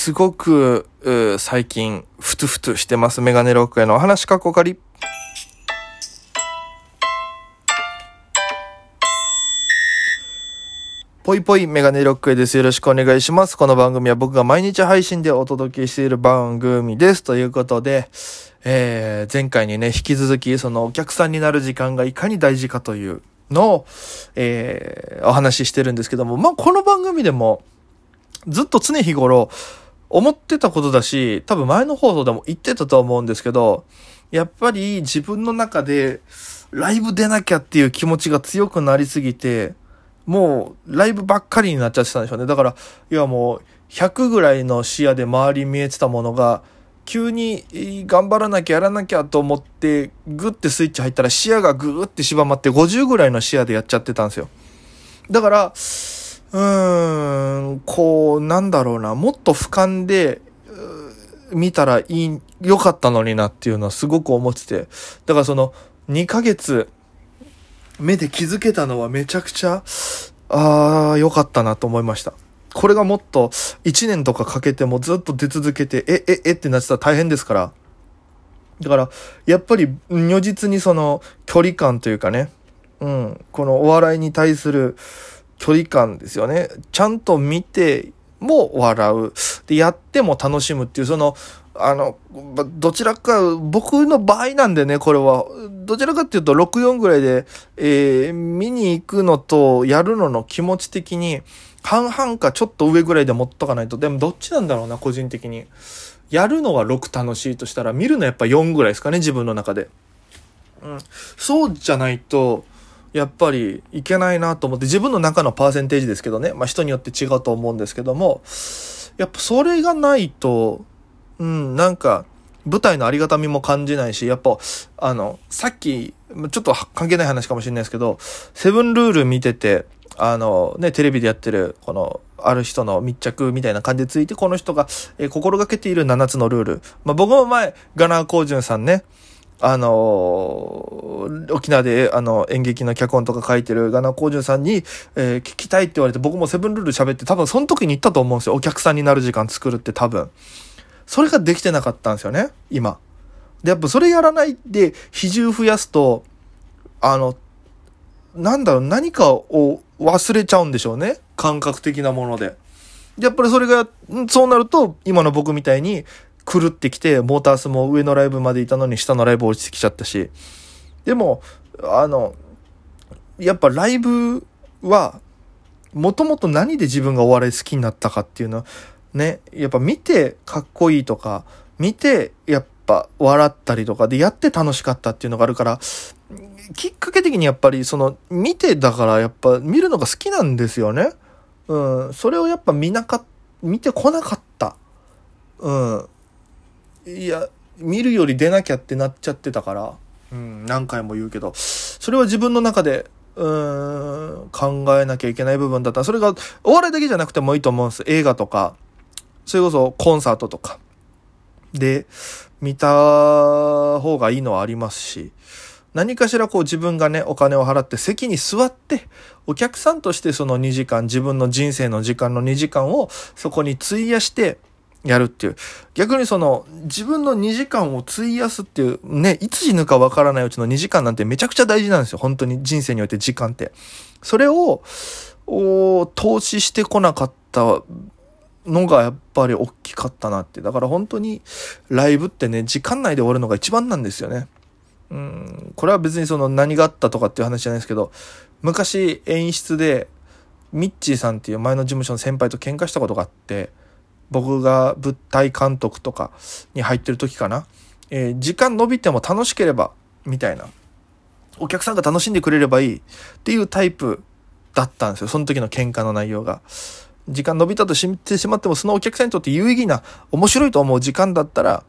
すごく、最近、ふつふつしてます。メガネロックへのお話かっこかり。ぽいぽいメガネロックへです。よろしくお願いします。この番組は僕が毎日配信でお届けしている番組です。ということで、えー、前回にね、引き続き、そのお客さんになる時間がいかに大事かというのを、えー、お話ししてるんですけども、まあ、この番組でも、ずっと常日頃、思ってたことだし、多分前の放送でも言ってたと思うんですけど、やっぱり自分の中で、ライブ出なきゃっていう気持ちが強くなりすぎて、もう、ライブばっかりになっちゃってたんでしょうね。だから、いやもう、100ぐらいの視野で周り見えてたものが、急に頑張らなきゃやらなきゃと思って、グッてスイッチ入ったら視野がグーって縛まって50ぐらいの視野でやっちゃってたんですよ。だから、うーん、こう、なんだろうな、もっと俯瞰で、見たらいい、良かったのになっていうのはすごく思ってて。だからその、2ヶ月、目で気づけたのはめちゃくちゃ、ああ、良かったなと思いました。これがもっと1年とかかけてもずっと出続けて、え、え、えってなってたら大変ですから。だから、やっぱり如実にその距離感というかね、うん、このお笑いに対する距離感ですよね。ちゃんと見ても笑う。で、やっても楽しむっていう、その、あの、どちらか、僕の場合なんでね、これは。どちらかっていうと、64ぐらいで、えー、見に行くのと、やるのの気持ち的に、半々かちょっと上ぐらいで持っとかないと。でも、どっちなんだろうな、個人的に。やるのが6楽しいとしたら、見るのやっぱ4ぐらいですかね、自分の中で。うん。そうじゃないと、やっぱりいけないなと思って、自分の中のパーセンテージですけどね、まあ人によって違うと思うんですけども、やっぱそれがないと、うん、なんか、舞台のありがたみも感じないし、やっぱ、あの、さっき、ちょっと関係ない話かもしれないですけど、セブンルール見てて、あの、ね、テレビでやってる、この、ある人の密着みたいな感じでついて、この人が、えー、心がけている7つのルール。まあ、僕も前、ガナー・コージュンさんね、あのー、沖縄で、あの、演劇の脚本とか書いてるガナコージュンさんに、えー、聞きたいって言われて、僕もセブンルール喋って、多分その時に言ったと思うんですよ。お客さんになる時間作るって多分。それができてなかったんですよね、今。で、やっぱそれやらないで、比重増やすと、あの、なんだろう、何かを忘れちゃうんでしょうね。感覚的なもので。やっぱりそれが、そうなると、今の僕みたいに、狂ってきて、モータースも上のライブまでいたのに下のライブ落ちてきちゃったし。でも、あの、やっぱライブは、もともと何で自分がお笑い好きになったかっていうのは、ね、やっぱ見てかっこいいとか、見てやっぱ笑ったりとかでやって楽しかったっていうのがあるから、きっかけ的にやっぱりその見てだからやっぱ見るのが好きなんですよね。うん、それをやっぱ見なか、見てこなかった。うん。いや、見るより出なきゃってなっちゃってたから、うん、何回も言うけど、それは自分の中で、うーん、考えなきゃいけない部分だった。それが、お笑いだけじゃなくてもいいと思うんです。映画とか、それこそコンサートとか。で、見た方がいいのはありますし、何かしらこう自分がね、お金を払って席に座って、お客さんとしてその2時間、自分の人生の時間の2時間をそこに費やして、やるっていう。逆にその、自分の2時間を費やすっていう、ね、いつ死ぬかわからないうちの2時間なんてめちゃくちゃ大事なんですよ。本当に人生において時間って。それを、投資してこなかったのがやっぱり大きかったなって。だから本当にライブってね、時間内で終わるのが一番なんですよね。うん、これは別にその何があったとかっていう話じゃないですけど、昔演出で、ミッチーさんっていう前の事務所の先輩と喧嘩したことがあって、僕が物体監督とかに入ってる時かな。えー、時間伸びても楽しければ、みたいな。お客さんが楽しんでくれればいいっていうタイプだったんですよ。その時の喧嘩の内容が。時間伸びたとしてしまっても、そのお客さんにとって有意義な、面白いと思う時間だったら、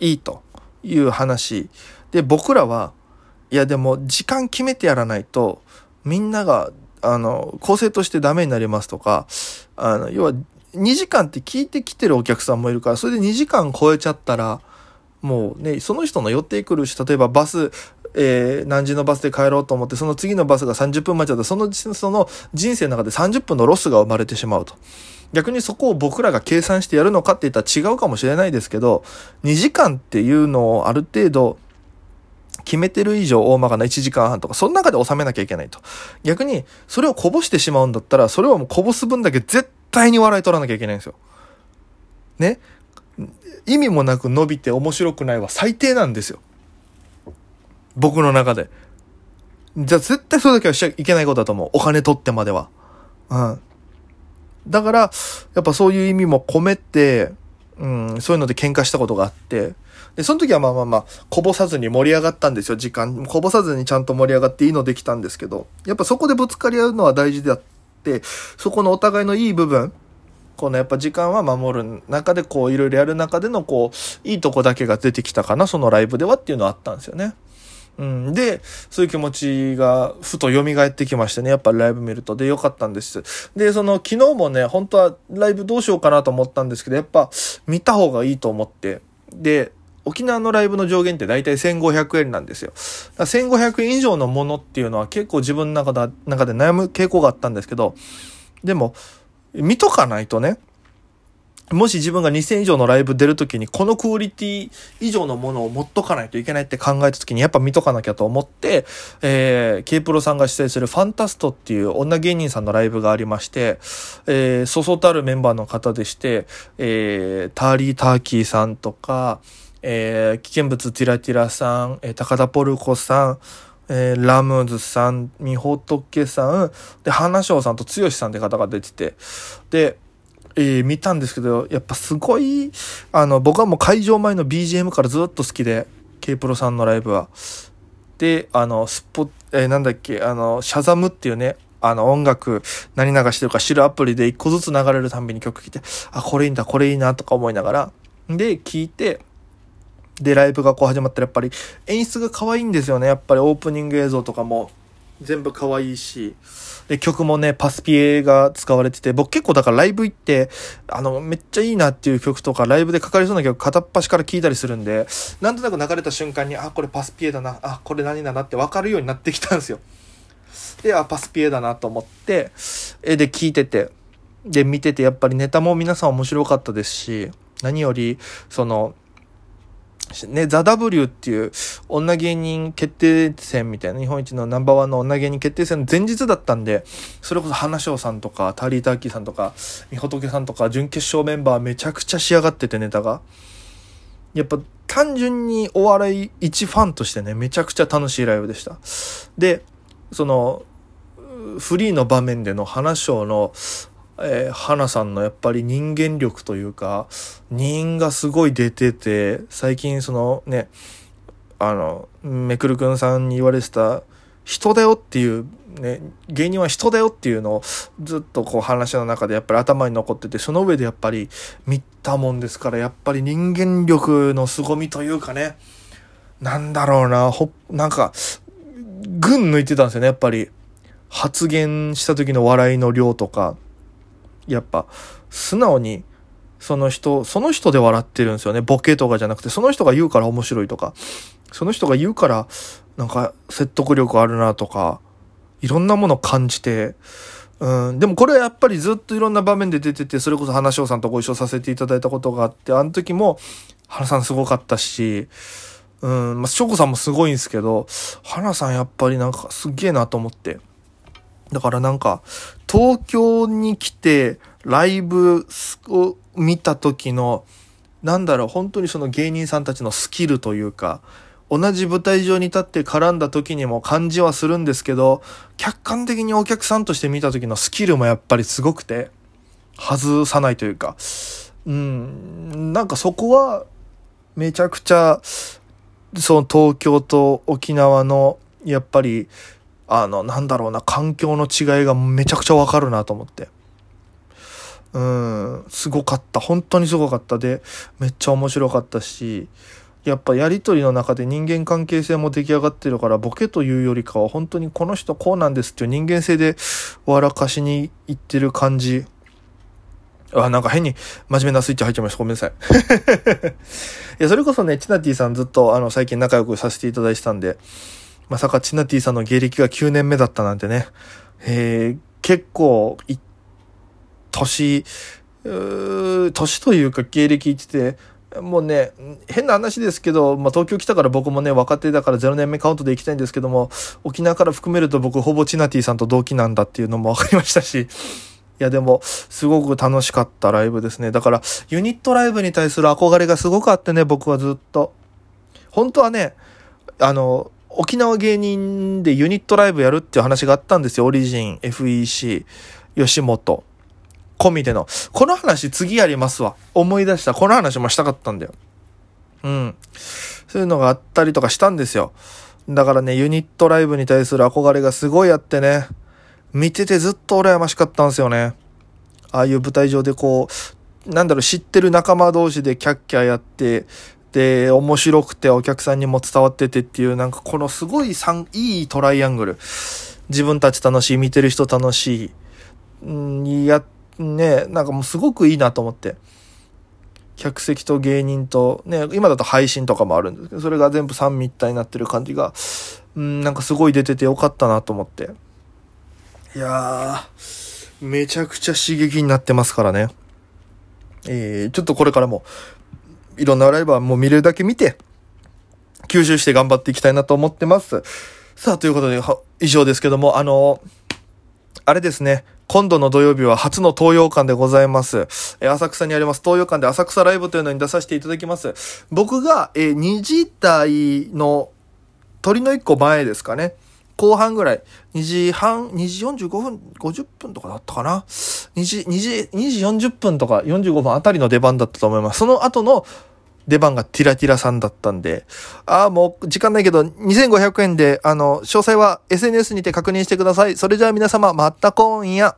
いいという話。で、僕らは、いやでも時間決めてやらないと、みんなが、あの、構成としてダメになりますとか、あの、要は2時間って聞いてきてるお客さんもいるから、それで2時間超えちゃったら、もうね、その人の予定来るし、例えばバス、えー、何時のバスで帰ろうと思って、その次のバスが30分待ちだったら、その、その人生の中で30分のロスが生まれてしまうと。逆にそこを僕らが計算してやるのかって言ったら違うかもしれないですけど、2時間っていうのをある程度決めてる以上大まかな1時間半とか、その中で収めなきゃいけないと。逆に、それをこぼしてしまうんだったら、それをもうこぼす分だけ絶対に笑い取らなきゃいけないんですよ。ね？意味もなく伸びて面白くないは最低なんですよ。僕の中で。じゃあ絶対それだけはしちゃいけないことだと思う。お金取ってまでは。うん。だから、やっぱそういう意味も込めて、うん、そういうので喧嘩したことがあって、で、その時はまあまあまあ、こぼさずに盛り上がったんですよ、時間。こぼさずにちゃんと盛り上がっていいのできたんですけど、やっぱそこでぶつかり合うのは大事であって、そこのお互いのいい部分、このやっぱ時間は守る中でこういろいろやる中でのこう、いいとこだけが出てきたかな、そのライブではっていうのはあったんですよね。うん、で、そういう気持ちがふと蘇ってきましてね、やっぱライブ見ると。で、よかったんです。で、その昨日もね、本当はライブどうしようかなと思ったんですけど、やっぱ見た方がいいと思って。で、沖縄のライブの上限って大体1500円なんですよ。1500円以上のものっていうのは結構自分の中で中で悩む傾向があったんですけど、でも、見とかないとね、もし自分が2000以上のライブ出るときに、このクオリティ以上のものを持っとかないといけないって考えたときに、やっぱ見とかなきゃと思って、えー、K プロさんが出演するファンタストっていう女芸人さんのライブがありまして、えー、そそたるメンバーの方でして、えー、ターリー・ターキーさんとか、えー、危険物ティラティラさん、えー、高田ポルコさん、えー、ラムズさん、みほとけさん、で、花章さんと剛さんって方が出てて、で、えー、見たんですけど、やっぱすごい、あの、僕はもう会場前の BGM からずっと好きで、K プロさんのライブは。で、あの、スポ、えー、なんだっけ、あの、シャザムっていうね、あの、音楽、何流してるか知るアプリで一個ずつ流れるたんびに曲聴いて、あ、これいいんだ、これいいな、とか思いながら、で、聴いて、で、ライブがこう始まったらやっぱり演出が可愛いんですよね。やっぱりオープニング映像とかも全部可愛いし。で、曲もね、パスピエが使われてて、僕結構だからライブ行って、あの、めっちゃいいなっていう曲とか、ライブでかかりそうな曲片っ端から聴いたりするんで、なんとなく流れた瞬間に、あ、これパスピエだな、あ、これ何だなって分かるようになってきたんですよ。で、あ、パスピエだなと思って、え、で、聴いてて、で、見てて、やっぱりネタも皆さん面白かったですし、何より、その、ね、ザ・ W っていう女芸人決定戦みたいな日本一のナンバーワンの女芸人決定戦の前日だったんで、それこそ花椒さんとか、タリー・ターキーさんとか、みほとけさんとか、準決勝メンバーめちゃくちゃ仕上がっててネタが。やっぱ単純にお笑い一ファンとしてね、めちゃくちゃ楽しいライブでした。で、その、フリーの場面での花椒のえー、花さんのやっぱり人間力というか、人がすごい出てて、最近そのね、あの、めくるくんさんに言われてた、人だよっていう、ね、芸人は人だよっていうのをずっとこう話の中でやっぱり頭に残ってて、その上でやっぱり見たもんですから、やっぱり人間力の凄みというかね、なんだろうな、ほ、なんか、群抜いてたんですよね、やっぱり。発言した時の笑いの量とか、やっぱ素直にその人、その人で笑ってるんですよね。ボケとかじゃなくて、その人が言うから面白いとか、その人が言うからなんか説得力あるなとか、いろんなもの感じて、うん、でもこれはやっぱりずっといろんな場面で出てて、それこそ花椒さんとご一緒させていただいたことがあって、あの時も花さんすごかったし、うん、まあ、翔子さんもすごいんですけど、花さんやっぱりなんかすげえなと思って。だからなんか、東京に来てライブを見た時の、なんだろう、本当にその芸人さんたちのスキルというか、同じ舞台上に立って絡んだ時にも感じはするんですけど、客観的にお客さんとして見た時のスキルもやっぱりすごくて、外さないというか、うん、なんかそこは、めちゃくちゃ、その東京と沖縄の、やっぱり、あの、なんだろうな、環境の違いがめちゃくちゃわかるなと思って。うん、すごかった。本当にすごかったで、めっちゃ面白かったし、やっぱやりとりの中で人間関係性も出来上がってるから、ボケというよりかは本当にこの人こうなんですっていう人間性で笑かしに行ってる感じ。あ、なんか変に真面目なスイッチ入っちゃいました。ごめんなさい。いや、それこそね、チナティさんずっとあの最近仲良くさせていただいてたんで、まさかチナティさんの芸歴が9年目だったなんてね。えー、結構、年年というか芸歴言ってて、もうね、変な話ですけど、まあ、東京来たから僕もね、若手だから0年目カウントで行きたいんですけども、沖縄から含めると僕ほぼチナティさんと同期なんだっていうのも分かりましたし、いやでも、すごく楽しかったライブですね。だから、ユニットライブに対する憧れがすごくあってね、僕はずっと。本当はね、あの、沖縄芸人でユニットライブやるっていう話があったんですよ。オリジン、FEC、吉本、込みでの。この話次やりますわ。思い出した。この話もしたかったんだよ。うん。そういうのがあったりとかしたんですよ。だからね、ユニットライブに対する憧れがすごいあってね、見ててずっと羨ましかったんですよね。ああいう舞台上でこう、なんだろう、知ってる仲間同士でキャッキャやって、で、面白くてお客さんにも伝わっててっていう、なんかこのすごい三、いいトライアングル。自分たち楽しい、見てる人楽しい。んいや、ね、なんかもうすごくいいなと思って。客席と芸人と、ね、今だと配信とかもあるんですけど、それが全部三密体になってる感じが、うん、なんかすごい出ててよかったなと思って。いやー、めちゃくちゃ刺激になってますからね。えー、ちょっとこれからもいろんなライブはもう見れるだけ見て、吸収して頑張っていきたいなと思ってます。さあ、ということで、以上ですけども、あのあれですね。今度の土曜日は初の東洋館でございます。え浅草にあります東洋館で浅草ライブというのに出させていただきます。僕が、え2時台の鳥の一個前ですかね。後半ぐらい。2時半、2時45分、50分とかだったかな ?2 時、2時、2時40分とか45分あたりの出番だったと思います。その後の出番がティラティラさんだったんで、ああ、もう時間ないけど、2500円で、あの、詳細は SNS にて確認してください。それじゃあ皆様、また今夜。